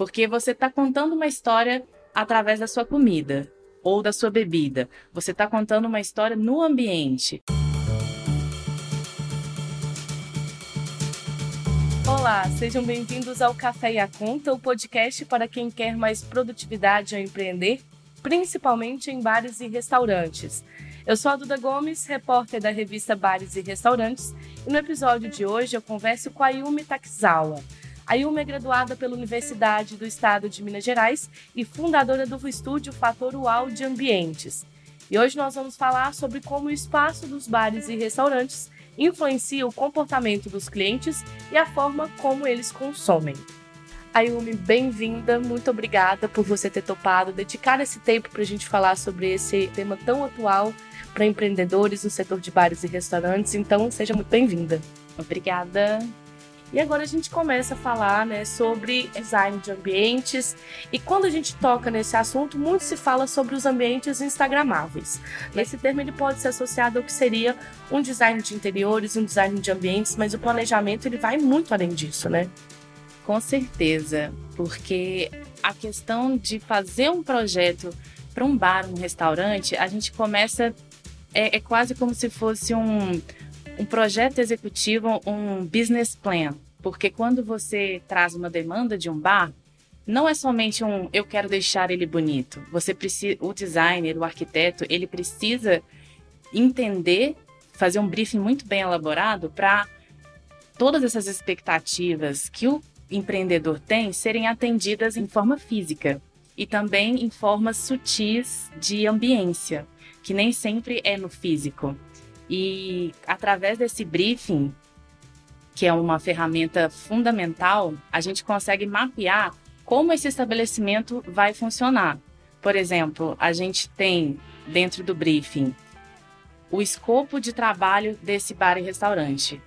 Porque você está contando uma história através da sua comida ou da sua bebida. Você está contando uma história no ambiente. Olá, sejam bem-vindos ao Café e a Conta, o podcast para quem quer mais produtividade ao empreender, principalmente em bares e restaurantes. Eu sou a Duda Gomes, repórter da revista Bares e Restaurantes, e no episódio de hoje eu converso com a Yumi Takizawa. A Yumi é graduada pela Universidade do Estado de Minas Gerais e fundadora do estúdio Fator UAU de Ambientes. E hoje nós vamos falar sobre como o espaço dos bares e restaurantes influencia o comportamento dos clientes e a forma como eles consomem. Ayumi, bem-vinda, muito obrigada por você ter topado dedicar esse tempo para a gente falar sobre esse tema tão atual para empreendedores no setor de bares e restaurantes. Então, seja muito bem-vinda. Obrigada. E agora a gente começa a falar né, sobre design de ambientes. E quando a gente toca nesse assunto, muito se fala sobre os ambientes instagramáveis. Esse termo ele pode ser associado ao que seria um design de interiores, um design de ambientes, mas o planejamento ele vai muito além disso, né? Com certeza, porque a questão de fazer um projeto para um bar, um restaurante, a gente começa é, é quase como se fosse um um projeto executivo, um business plan. Porque quando você traz uma demanda de um bar, não é somente um eu quero deixar ele bonito. Você precisa, o designer, o arquiteto, ele precisa entender, fazer um briefing muito bem elaborado para todas essas expectativas que o empreendedor tem serem atendidas em forma física e também em formas sutis de ambiência, que nem sempre é no físico. E através desse briefing, que é uma ferramenta fundamental, a gente consegue mapear como esse estabelecimento vai funcionar. Por exemplo, a gente tem dentro do briefing o escopo de trabalho desse bar e restaurante.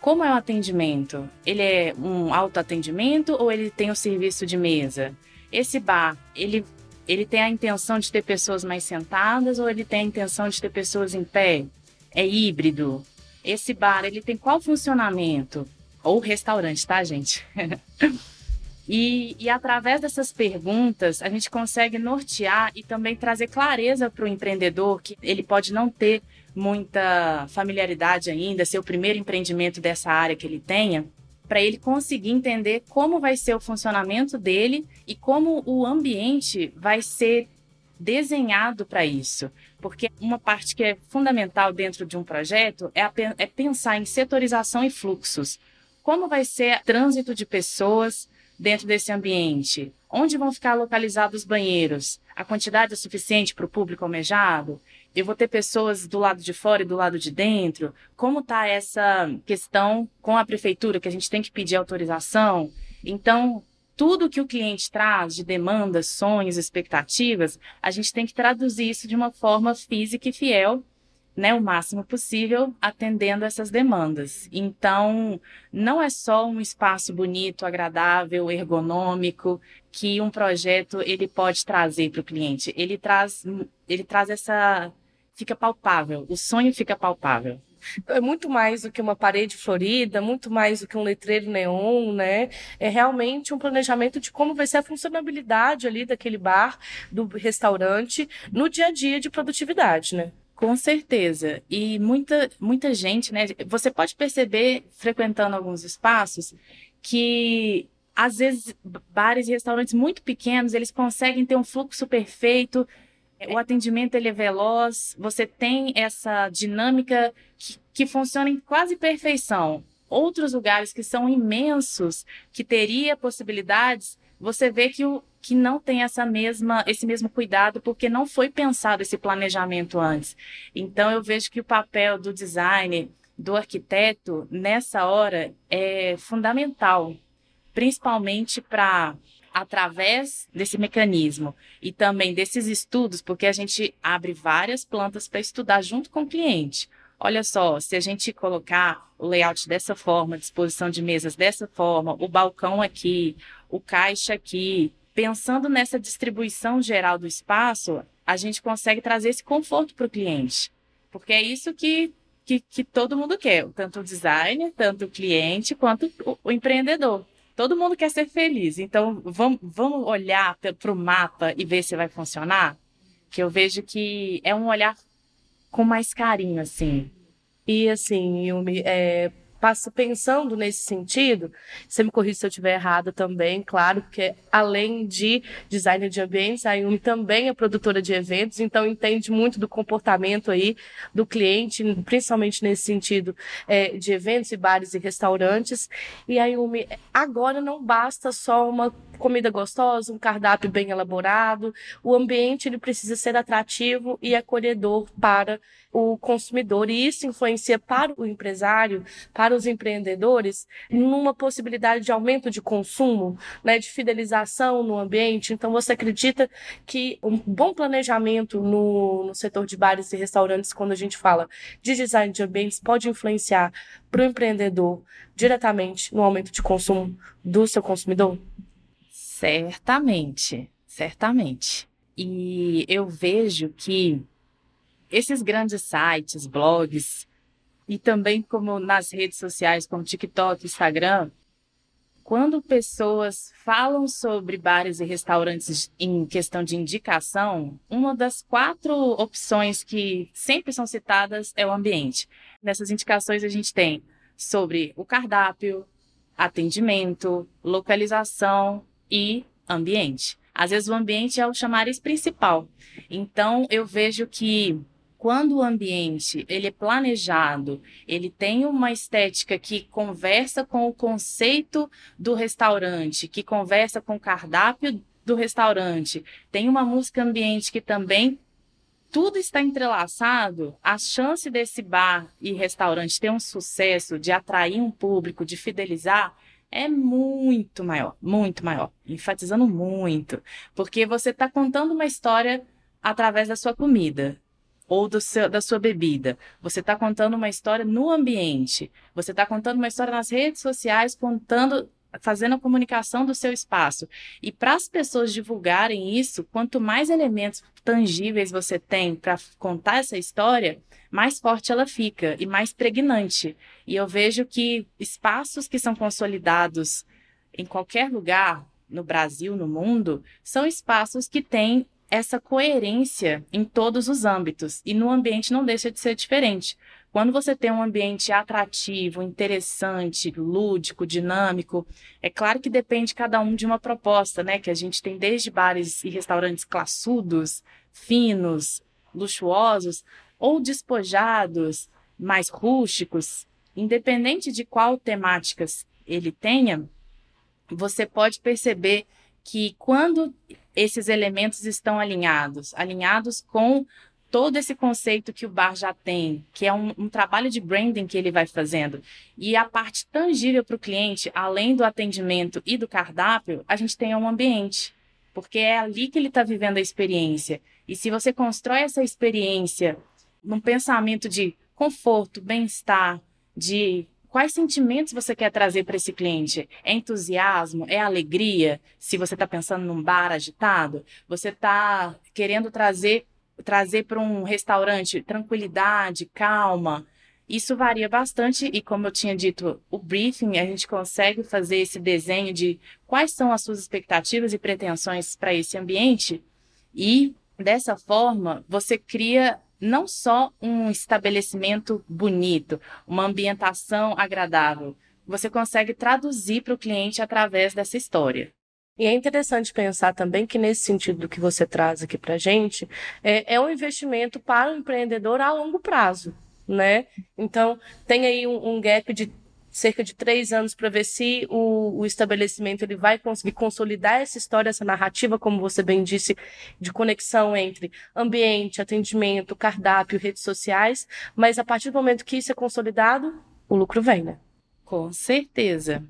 Como é o atendimento? Ele é um autoatendimento ou ele tem o serviço de mesa? Esse bar, ele, ele tem a intenção de ter pessoas mais sentadas ou ele tem a intenção de ter pessoas em pé? É híbrido? Esse bar, ele tem qual funcionamento? Ou restaurante, tá, gente? e, e através dessas perguntas, a gente consegue nortear e também trazer clareza para o empreendedor, que ele pode não ter muita familiaridade ainda, ser o primeiro empreendimento dessa área que ele tenha, para ele conseguir entender como vai ser o funcionamento dele e como o ambiente vai ser desenhado para isso. Porque uma parte que é fundamental dentro de um projeto é, a, é pensar em setorização e fluxos. Como vai ser o trânsito de pessoas dentro desse ambiente? Onde vão ficar localizados os banheiros? A quantidade é suficiente para o público almejado? Eu vou ter pessoas do lado de fora e do lado de dentro? Como está essa questão com a prefeitura, que a gente tem que pedir autorização? Então, tudo que o cliente traz de demandas, sonhos, expectativas, a gente tem que traduzir isso de uma forma física e fiel, né, o máximo possível, atendendo essas demandas. Então, não é só um espaço bonito, agradável, ergonômico que um projeto ele pode trazer para o cliente. Ele traz, ele traz essa, fica palpável. O sonho fica palpável é muito mais do que uma parede florida, muito mais do que um letreiro neon, né? É realmente um planejamento de como vai ser a funcionabilidade ali daquele bar, do restaurante, no dia a dia de produtividade, né? Com certeza. E muita, muita gente, né? Você pode perceber, frequentando alguns espaços, que às vezes bares e restaurantes muito pequenos, eles conseguem ter um fluxo perfeito, o atendimento ele é veloz, você tem essa dinâmica que, que funciona em quase perfeição. Outros lugares que são imensos, que teria possibilidades, você vê que, o, que não tem essa mesma, esse mesmo cuidado, porque não foi pensado esse planejamento antes. Então, eu vejo que o papel do designer, do arquiteto, nessa hora, é fundamental, principalmente para através desse mecanismo e também desses estudos, porque a gente abre várias plantas para estudar junto com o cliente. Olha só, se a gente colocar o layout dessa forma, disposição de mesas dessa forma, o balcão aqui, o caixa aqui, pensando nessa distribuição geral do espaço, a gente consegue trazer esse conforto para o cliente. Porque é isso que, que, que, todo mundo quer, tanto o designer, tanto o cliente, quanto o, o empreendedor Todo mundo quer ser feliz, então vamos, vamos olhar para o mapa e ver se vai funcionar? Que eu vejo que é um olhar com mais carinho, assim. E assim, Yumi, é, pensando nesse sentido, você me corrija se eu estiver errada também, claro, porque além de designer de ambientes, a Yumi também é produtora de eventos, então entende muito do comportamento aí do cliente, principalmente nesse sentido é, de eventos e bares e restaurantes. E a Yumi, agora não basta só uma comida gostosa, um cardápio bem elaborado, o ambiente ele precisa ser atrativo e acolhedor para o consumidor e isso influencia para o empresário, para os empreendedores, numa possibilidade de aumento de consumo, né, de fidelização no ambiente. Então, você acredita que um bom planejamento no, no setor de bares e restaurantes, quando a gente fala de design de ambientes, pode influenciar para o empreendedor diretamente no aumento de consumo do seu consumidor? Certamente, certamente. E eu vejo que esses grandes sites, blogs, e também como nas redes sociais, como TikTok, Instagram, quando pessoas falam sobre bares e restaurantes em questão de indicação, uma das quatro opções que sempre são citadas é o ambiente. Nessas indicações a gente tem sobre o cardápio, atendimento, localização e ambiente. Às vezes o ambiente é o chamariz principal. Então eu vejo que quando o ambiente ele é planejado, ele tem uma estética que conversa com o conceito do restaurante, que conversa com o cardápio do restaurante, tem uma música ambiente que também tudo está entrelaçado, a chance desse bar e restaurante ter um sucesso, de atrair um público, de fidelizar, é muito maior, muito maior, enfatizando muito, porque você está contando uma história através da sua comida ou seu, da sua bebida. Você está contando uma história no ambiente. Você está contando uma história nas redes sociais, contando fazendo a comunicação do seu espaço. E para as pessoas divulgarem isso, quanto mais elementos tangíveis você tem para contar essa história, mais forte ela fica e mais pregnante. E eu vejo que espaços que são consolidados em qualquer lugar, no Brasil, no mundo, são espaços que têm essa coerência em todos os âmbitos. E no ambiente não deixa de ser diferente. Quando você tem um ambiente atrativo, interessante, lúdico, dinâmico, é claro que depende cada um de uma proposta, né? Que a gente tem desde bares e restaurantes classudos, finos, luxuosos, ou despojados, mais rústicos, independente de qual temática ele tenha, você pode perceber que quando esses elementos estão alinhados, alinhados com todo esse conceito que o bar já tem, que é um, um trabalho de branding que ele vai fazendo. E a parte tangível para o cliente, além do atendimento e do cardápio, a gente tem um ambiente, porque é ali que ele está vivendo a experiência. E se você constrói essa experiência num pensamento de conforto, bem-estar, de quais sentimentos você quer trazer para esse cliente? É entusiasmo? É alegria? Se você está pensando num bar agitado, você está querendo trazer trazer para um restaurante tranquilidade, calma. Isso varia bastante e, como eu tinha dito, o briefing, a gente consegue fazer esse desenho de quais são as suas expectativas e pretensões para esse ambiente e, dessa forma, você cria não só um estabelecimento bonito, uma ambientação agradável, você consegue traduzir para o cliente através dessa história. E é interessante pensar também que, nesse sentido que você traz aqui para gente, é, é um investimento para o empreendedor a longo prazo, né? Então, tem aí um, um gap de cerca de três anos para ver se o, o, estabelecimento ele vai conseguir consolidar essa história, essa narrativa, como você bem disse, de conexão entre ambiente, atendimento, cardápio, redes sociais. Mas a partir do momento que isso é consolidado, o lucro vem, né? Com certeza.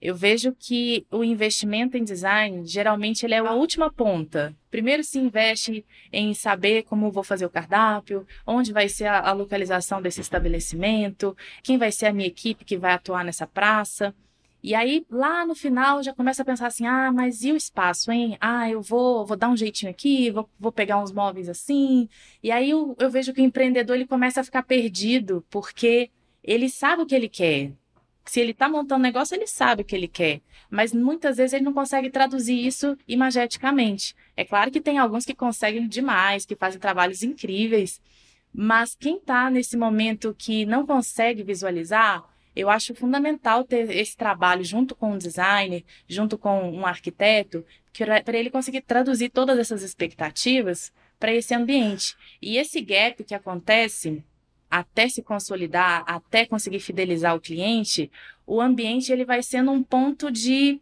Eu vejo que o investimento em design, geralmente, ele é a última ponta. Primeiro se investe em saber como vou fazer o cardápio, onde vai ser a, localização desse estabelecimento, quem vai ser a minha equipe que vai atuar nessa praça. E aí, lá no final, já começa a pensar assim: ah, mas e o espaço, hein? Ah, eu vou, vou dar um jeitinho aqui, vou, vou pegar uns móveis assim. E aí eu, eu vejo que o empreendedor ele começa a ficar perdido, porque ele sabe o que ele quer se ele está montando um negócio, ele sabe o que ele quer, mas muitas vezes ele não consegue traduzir isso imageticamente. É claro que tem alguns que conseguem demais, que fazem trabalhos incríveis, mas quem está nesse momento que não consegue visualizar, eu acho fundamental ter esse trabalho junto com um designer, junto com um arquiteto, para ele conseguir traduzir todas essas expectativas para esse ambiente. E esse gap que acontece até se consolidar, até conseguir fidelizar o cliente, o ambiente ele vai sendo um ponto de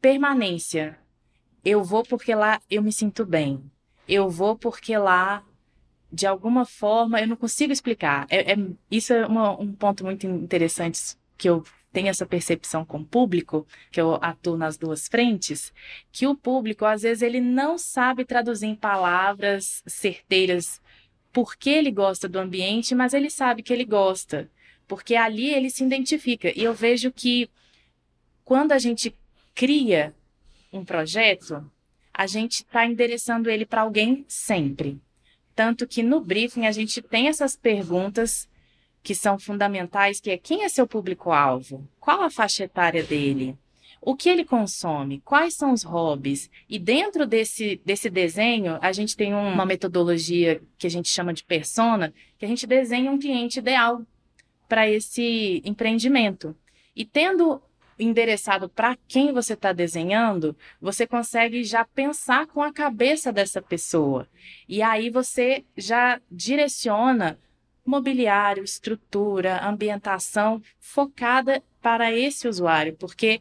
permanência. Eu vou porque lá eu me sinto bem. Eu vou porque lá, de alguma forma, eu não consigo explicar. É, é isso é uma, um ponto muito interessante que eu tenho essa percepção com o público, que eu atuo nas duas frentes, que o público, às vezes, ele não sabe traduzir em palavras certeiras porque ele gosta do ambiente, mas ele sabe que ele gosta, porque ali ele se identifica. E eu vejo que quando a gente cria um projeto, a gente está endereçando ele para alguém sempre. Tanto que no briefing a gente tem essas perguntas que são fundamentais, que é quem é seu público-alvo? Qual a faixa etária dele? O que ele consome, quais são os hobbies. E dentro desse, desse desenho, a gente tem uma metodologia que a gente chama de persona, que a gente desenha um cliente ideal para esse empreendimento. E tendo endereçado para quem você está desenhando, você consegue já pensar com a cabeça dessa pessoa. E aí você já direciona mobiliário, estrutura, ambientação focada para esse usuário, porque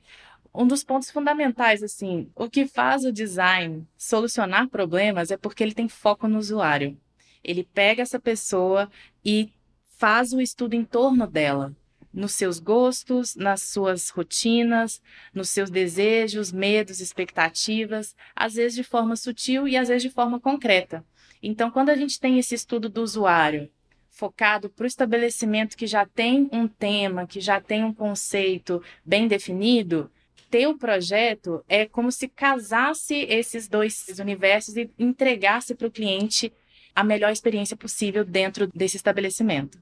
um dos pontos fundamentais, assim, o que faz o design solucionar problemas é porque ele tem foco no usuário. Ele pega essa pessoa e faz o estudo em torno dela, nos seus gostos, nas suas rotinas, nos seus desejos, medos, expectativas, às vezes de forma sutil e às vezes de forma concreta. Então, quando a gente tem esse estudo do usuário focado para o estabelecimento que já tem um tema, que já tem um conceito bem definido, ter o projeto é como se casasse esses dois universos e entregasse para o cliente a melhor experiência possível dentro desse estabelecimento.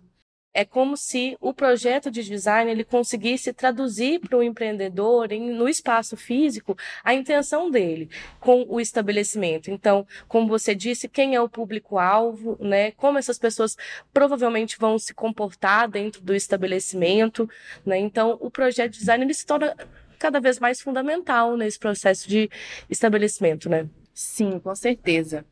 É como se o projeto de design ele conseguisse traduzir para o empreendedor em, no espaço físico a intenção dele com o estabelecimento. Então, como você disse, quem é o público-alvo, né? Como essas pessoas provavelmente vão se comportar dentro do estabelecimento, né? Então, o projeto de design ele se torna cada vez mais fundamental nesse processo de estabelecimento, né? Sim, com certeza.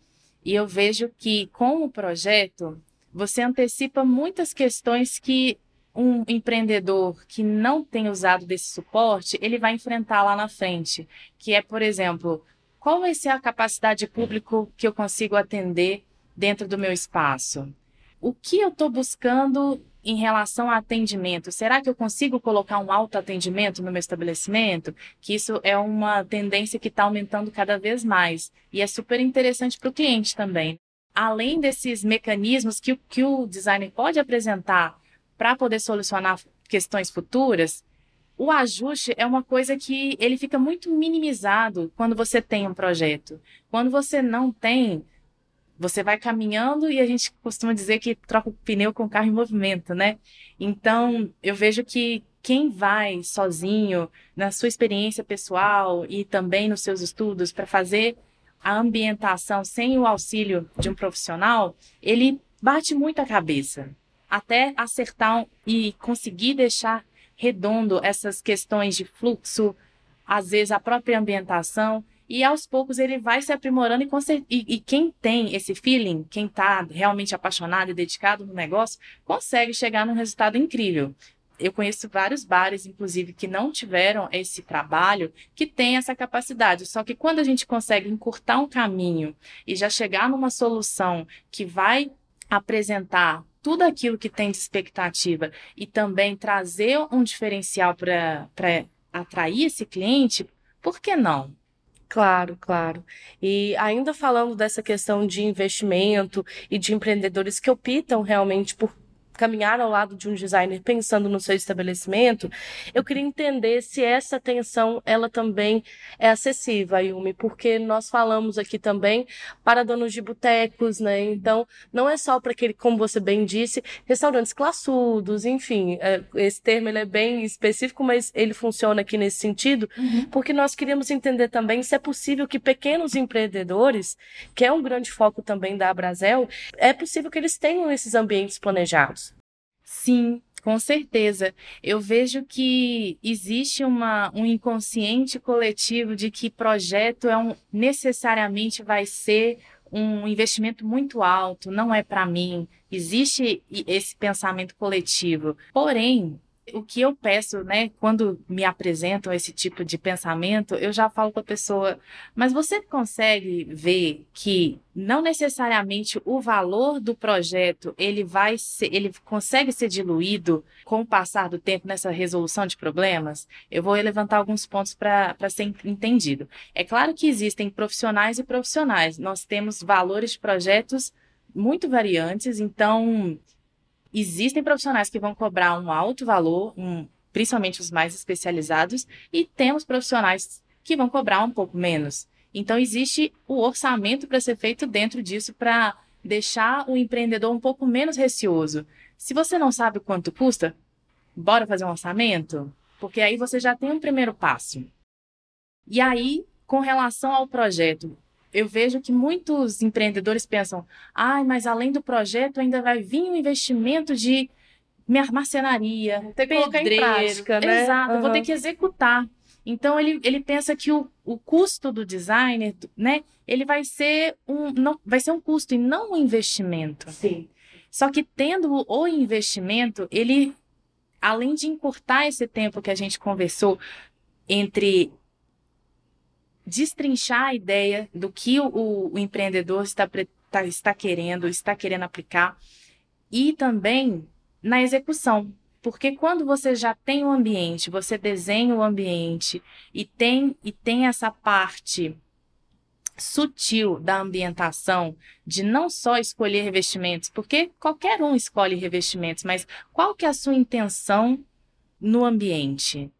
E eu vejo que com o projeto você antecipa muitas questões que um empreendedor que não tem usado desse suporte, ele vai enfrentar lá na frente, que é, por exemplo, qual vai ser a capacidade de público que eu consigo atender dentro do meu espaço? O que eu estou buscando em relação a atendimento, será que eu consigo colocar um autoatendimento no meu estabelecimento? Que isso é uma tendência que está aumentando cada vez mais e é super interessante para o cliente também. Além desses mecanismos que, que o designer pode apresentar para poder solucionar questões futuras, o ajuste é uma coisa que ele fica muito minimizado quando você tem um projeto. Quando você não tem, você vai caminhando e a gente costuma dizer que troca o pneu com o carro em movimento, né? Então, eu vejo que quem vai sozinho, na sua experiência pessoal e também nos seus estudos, para fazer a ambientação sem o auxílio de um profissional, ele bate muito a cabeça até acertar e conseguir deixar redondo essas questões de fluxo, às vezes a própria ambientação e aos poucos ele vai se aprimorando e, e, e quem tem esse feeling, quem está realmente apaixonado e dedicado no negócio, consegue chegar num resultado incrível. Eu conheço vários bares, inclusive, que não tiveram esse trabalho, que tem essa capacidade. Só que quando a gente consegue encurtar um caminho e já chegar numa solução que vai apresentar tudo aquilo que tem de expectativa e também trazer um diferencial para atrair esse cliente, por que não? Claro, claro. E ainda falando dessa questão de investimento e de empreendedores que optam realmente por caminhar ao lado de um designer pensando no seu estabelecimento, eu queria entender se essa atenção ela também é acessível, Yumi, porque nós falamos aqui também para donos de botecos, né? Então, não é só para aquele, como você bem disse, restaurantes classudos, enfim, é, esse termo ele é bem específico, mas ele funciona aqui nesse sentido, uhum. porque nós queríamos entender também se é possível que pequenos empreendedores, que é um grande foco também da Abrazel, é possível que eles tenham esses ambientes planejados. Sim, com certeza. Eu vejo que existe uma, um inconsciente coletivo de que projeto é um, necessariamente vai ser um investimento muito alto, não é para mim. Existe esse pensamento coletivo. Porém, o que eu peço, né, quando me apresentam esse tipo de pensamento, eu já falo com a pessoa, mas você consegue ver que não necessariamente o valor do projeto, ele vai ser, ele consegue ser diluído com o passar do tempo nessa resolução de problemas? Eu vou levantar alguns pontos para ser entendido. É claro que existem profissionais e profissionais. Nós temos valores de projetos muito variantes, então existem profissionais que vão cobrar um alto valor, um, principalmente os mais especializados, e temos profissionais que vão cobrar um pouco menos. Então, existe o orçamento para ser feito dentro disso para deixar o empreendedor um pouco menos receoso. Se você não sabe quanto custa, bora fazer um orçamento? Porque aí você já tem um primeiro passo. E aí, com relação ao projeto, eu vejo que muitos empreendedores pensam: ai, ah, mas além do projeto ainda vai vir um investimento de marcenaria, tem que colocar em prática, né? Exato, uhum. vou ter que executar. Então ele, ele pensa que o, o custo do designer, né, ele vai ser um não vai ser um custo e não um investimento. Sim. Só que tendo o investimento, ele além de encurtar esse tempo que a gente conversou entre destrinchar a ideia do que o, o empreendedor está, tá, está querendo, está querendo aplicar, e também na execução. Porque quando você já tem o ambiente, você desenha o ambiente e tem, e tem essa parte sutil da ambientação, de não só escolher revestimentos, porque qualquer um escolhe revestimentos, mas qual que é a sua intenção no ambiente?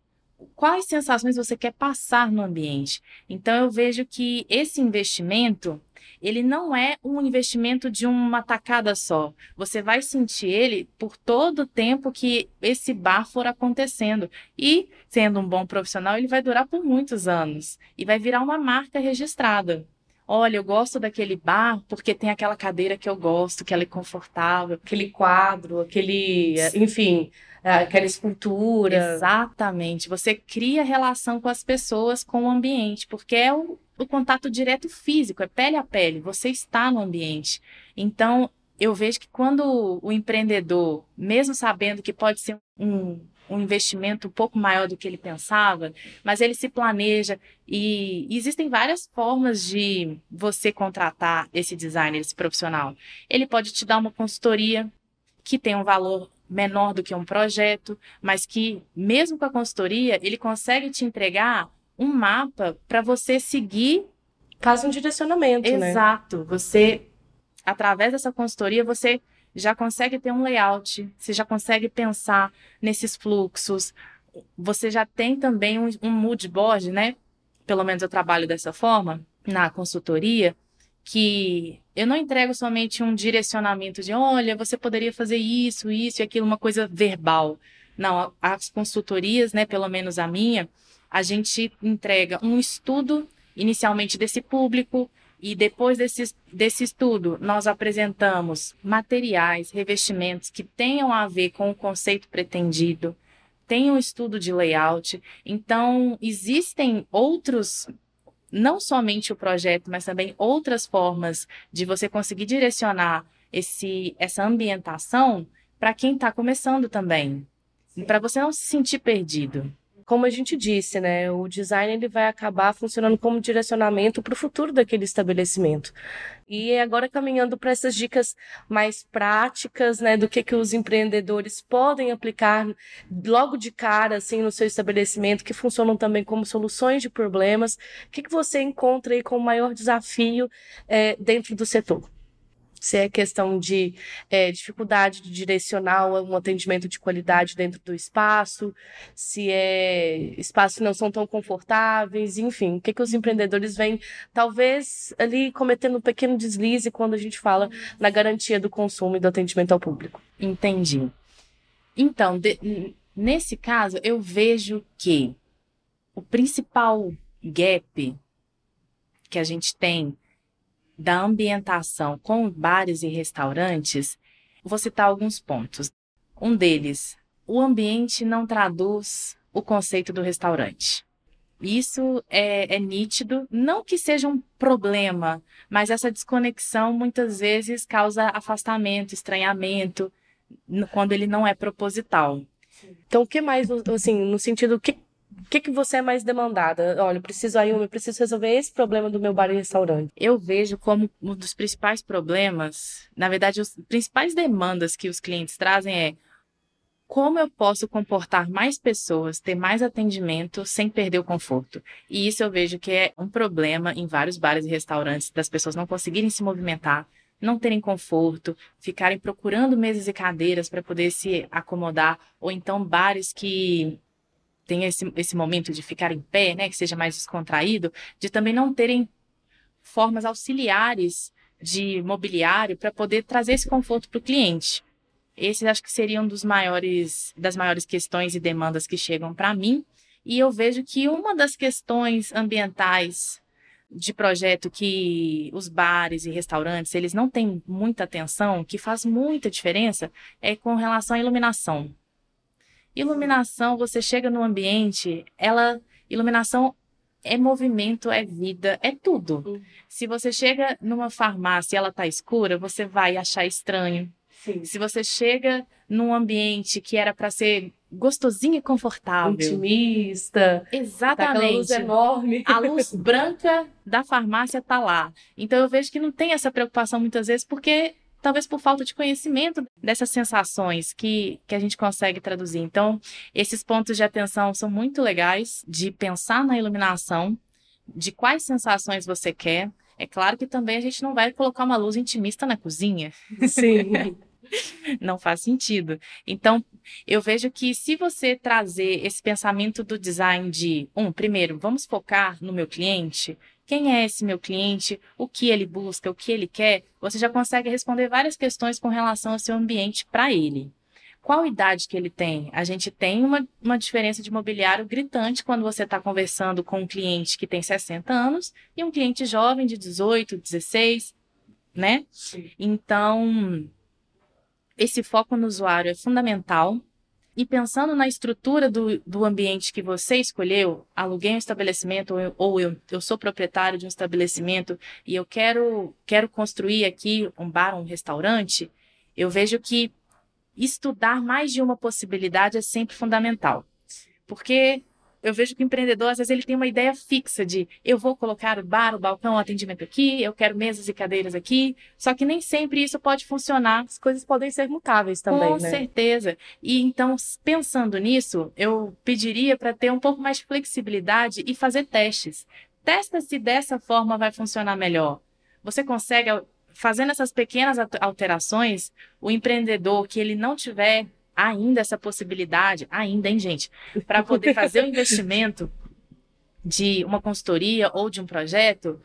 Quais sensações você quer passar no ambiente. Então eu vejo que esse investimento, ele não é um investimento de uma tacada só. Você vai sentir ele por todo o tempo que esse bar for acontecendo. E, sendo um bom profissional, ele vai durar por muitos anos e vai virar uma marca registrada. Olha, eu gosto daquele bar porque tem aquela cadeira que eu gosto, que ela é confortável, aquele quadro, aquele, enfim, é, aquela escultura. Exatamente. Você cria relação com as pessoas, com o ambiente, porque é o, o contato direto físico, é pele a pele. Você está no ambiente. Então, eu vejo que quando o empreendedor, mesmo sabendo que pode ser um, um investimento um pouco maior do que ele pensava, mas ele se planeja e existem várias formas de você contratar esse designer, esse profissional. Ele pode te dar uma consultoria que tem um valor menor do que um projeto, mas que, mesmo com a consultoria, ele consegue te entregar um mapa para você seguir. Faz um direcionamento, Exato. né? Exato. Você, através dessa consultoria, você já consegue ter um layout, você já consegue pensar nesses fluxos, você já tem também um, um mood board, né? Pelo menos eu trabalho dessa forma na consultoria, que eu não entrego somente um direcionamento de, olha, você poderia fazer isso, isso e aquilo, uma coisa verbal. Não, as consultorias, né, pelo menos a minha, a gente entrega um estudo inicialmente desse público e depois desse, desse estudo nós apresentamos materiais, revestimentos que tenham a ver com o conceito pretendido, tem um estudo de layout. Então, existem outros não somente o projeto, mas também outras formas de você conseguir direcionar esse, essa ambientação para quem está começando também, para você não se sentir perdido como a gente disse, né, o design ele vai acabar funcionando como direcionamento para o futuro daquele estabelecimento. E agora caminhando para essas dicas mais práticas, né, do que que os empreendedores podem aplicar logo de cara, assim, no seu estabelecimento, que funcionam também como soluções de problemas. O que que você encontra aí como maior desafio é, dentro do setor? Se é questão de é, dificuldade de direcionar um atendimento de qualidade dentro do espaço, se é espaços não são tão confortáveis, enfim, o que, que os empreendedores vêm, talvez, ali cometendo um pequeno deslize quando a gente fala na garantia do consumo e do atendimento ao público. Entendi. Então, de, nesse caso, eu vejo que o principal gap que a gente tem da ambientação com bares e restaurantes, vou citar alguns pontos. Um deles, o ambiente não traduz o conceito do restaurante. Isso é, é, nítido, não que seja um problema, mas essa desconexão muitas vezes causa afastamento, estranhamento, quando ele não é proposital. Então, o que mais, assim, no sentido, o que, que você é mais demandada? Olha, eu preciso aí, eu preciso resolver esse problema do meu bar e restaurante. Eu vejo como um dos principais problemas, na verdade, as principais demandas que os clientes trazem é como eu posso comportar mais pessoas, ter mais atendimento sem perder o conforto. E isso eu vejo que é um problema em vários bares e restaurantes, das pessoas não conseguirem se movimentar, não terem conforto, ficarem procurando mesas e cadeiras para poder se acomodar, ou então bares que tem esse, esse momento de ficar em pé, né, que seja mais descontraído, de também não terem formas auxiliares de mobiliário para poder trazer esse conforto para o cliente. Esses acho que seriam dos maiores, das maiores questões e demandas que chegam para mim. E eu vejo que uma das questões ambientais de projeto que os bares e restaurantes eles não têm muita atenção, que faz muita diferença, é com relação à iluminação. Iluminação, você chega no ambiente, ela iluminação é movimento, é vida, é tudo. Uhum. Se você chega numa farmácia e ela tá escura, você vai achar estranho. Sim. Se você chega num ambiente que era para ser gostosinho e confortável, intimista, exatamente, tá luz enorme, a luz branca da farmácia tá lá. Então eu vejo que não tem essa preocupação muitas vezes porque talvez por falta de conhecimento dessas sensações que, que a gente consegue traduzir. Então, esses pontos de atenção são muito legais de pensar na iluminação, de quais sensações você quer. É claro que também a gente não vai colocar uma luz intimista na cozinha. Sim. não faz sentido. Então, eu vejo que se você trazer esse pensamento do design de, um, primeiro, vamos focar no meu cliente, quem é esse meu cliente, o que ele busca, o que ele quer, você já consegue responder várias questões com relação ao seu ambiente para ele. Qual idade que ele tem? A gente tem uma, uma diferença de mobiliário gritante quando você está conversando com um cliente que tem 60 anos e um cliente jovem de 18, 16, né? Sim. Então, esse foco no usuário é fundamental e pensando na estrutura do, do ambiente que você escolheu, aluguei um estabelecimento ou, eu, ou eu, eu sou proprietário de um estabelecimento e eu quero, quero construir aqui um bar, um restaurante, eu vejo que estudar mais de uma possibilidade é sempre fundamental. Porque eu vejo que o empreendedor, às vezes, ele tem uma ideia fixa de eu vou colocar o bar, o balcão, o atendimento aqui, eu quero mesas e cadeiras aqui. Só que nem sempre isso pode funcionar. As coisas podem ser mutáveis também, Com né? certeza. E então, pensando nisso, eu pediria para ter um pouco mais de flexibilidade e fazer testes. Testa se dessa forma vai funcionar melhor. Você consegue, fazendo essas pequenas alterações, o empreendedor que ele não tiver ainda essa possibilidade, ainda, hein, gente, para poder fazer o investimento de uma consultoria ou de um projeto,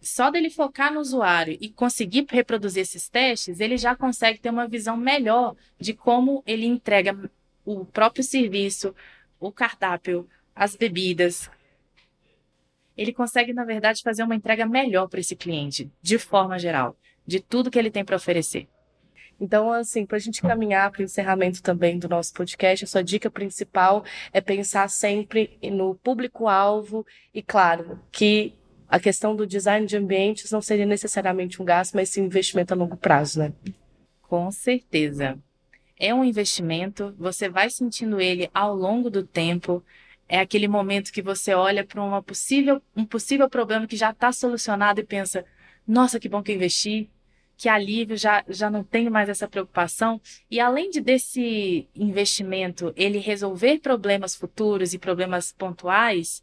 só dele focar no usuário e conseguir reproduzir esses testes, ele já consegue ter uma visão melhor de como ele entrega o próprio serviço, o cardápio, as bebidas. Ele consegue, na verdade, fazer uma entrega melhor para esse cliente, de forma geral, de tudo que ele tem para oferecer. Então, assim, para a gente caminhar para o encerramento também do nosso podcast, a sua dica principal é pensar sempre no público-alvo e, claro, que a questão do design de ambientes não seria necessariamente um gasto, mas sim um investimento a longo prazo, né? Com certeza. É um investimento, você vai sentindo ele ao longo do tempo. É aquele momento que você olha para uma possível, um possível problema que já está solucionado e pensa: nossa, que bom que eu investi, que alívio, já, já não tenho mais essa preocupação. E além de desse investimento ele resolver problemas futuros e problemas pontuais,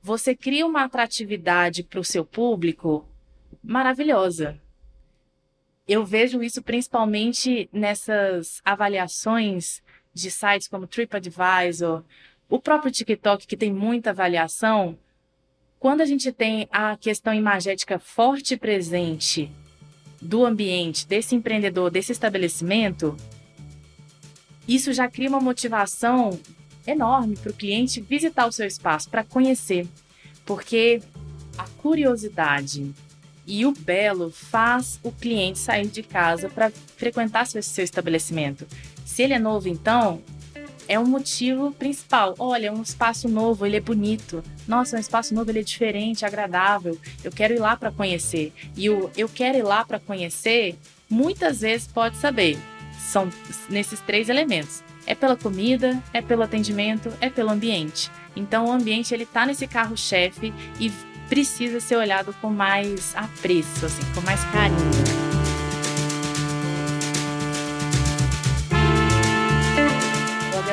você cria uma atratividade para o seu público maravilhosa. eu vejo isso principalmente nessas avaliações de sites como TripAdvisor, o próprio TikTok, que tem muita avaliação. Quando a gente tem a questão imagética forte e presente do ambiente, desse empreendedor, desse estabelecimento, isso já cria uma motivação enorme para o cliente visitar o seu espaço, para conhecer. Porque a curiosidade e o belo faz o cliente sair de casa para frequentar seu, seu estabelecimento. Se ele é novo, então, é um motivo principal. Olha, é um espaço novo, ele é bonito. Nossa, é um espaço novo, ele é diferente, agradável. Eu quero ir lá para conhecer. E o eu quero ir lá para conhecer, muitas vezes pode saber. São nesses três elementos. É pela comida, é pelo atendimento, é pelo ambiente. Então o ambiente ele tá nesse carro-chefe e precisa ser olhado com mais apreço, assim, com mais carinho.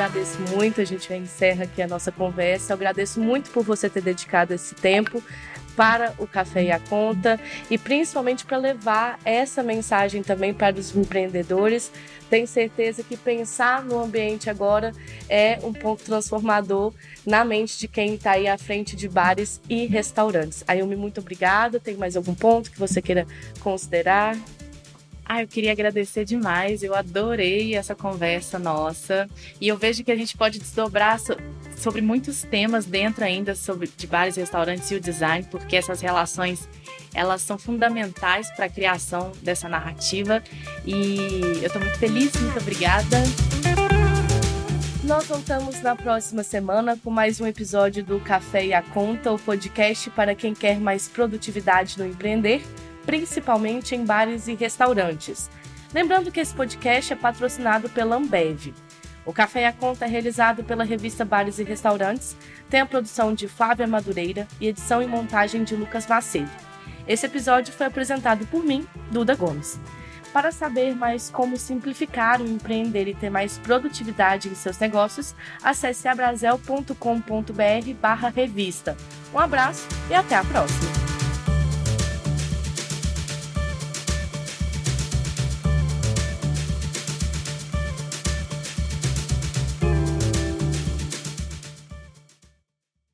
Agradeço muito, a gente encerra aqui a nossa conversa. Eu agradeço muito por você ter dedicado esse tempo para o Café e a Conta e principalmente para levar essa mensagem também para os empreendedores. Tenho certeza que pensar no ambiente agora é um ponto transformador na mente de quem está aí à frente de bares e restaurantes. Ayumi, muito obrigada. Tem mais algum ponto que você queira considerar? Ah, eu queria agradecer demais. Eu adorei essa conversa nossa. E eu vejo que a gente pode desdobrar so sobre muitos temas dentro ainda sobre de bares, restaurantes e o design, porque essas relações elas são fundamentais para a criação dessa narrativa. E eu estou muito feliz, muito obrigada. Nós voltamos na próxima semana com mais um episódio do Café e a Conta, o podcast para quem quer mais produtividade no empreender principalmente em bares e restaurantes. Lembrando que esse podcast é patrocinado pela Ambev. O Café e a Conta é realizado pela revista Bares e Restaurantes, tem a produção de Flávia Madureira e edição e montagem de Lucas Macedo. Esse episódio foi apresentado por mim, Duda Gomes. Para saber mais como simplificar o empreender e ter mais produtividade em seus negócios, acesse abrazel.com.br barra revista. Um abraço e até a próxima!